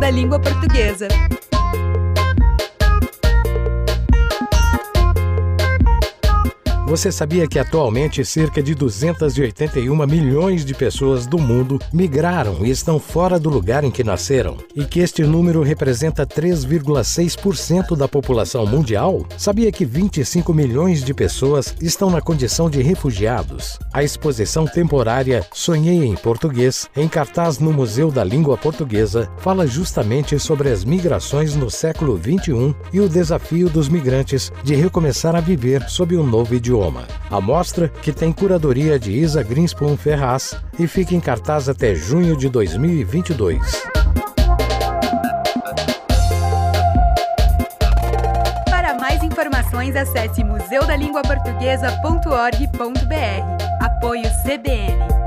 Da Língua Portuguesa. Você sabia que atualmente cerca de 281 milhões de pessoas do mundo migraram e estão fora do lugar em que nasceram? E que este número representa 3,6% da população mundial? Sabia que 25 milhões de pessoas estão na condição de refugiados? A exposição temporária Sonhei em Português, em cartaz no Museu da Língua Portuguesa, fala justamente sobre as migrações no século XXI e o desafio dos migrantes de recomeçar a viver sob um novo idioma A mostra, que tem curadoria de Isa Greenspoon Ferraz e fica em cartaz até junho de 2022. Para mais informações, acesse museudalinguaportuguesa.org.br. Apoio CBN.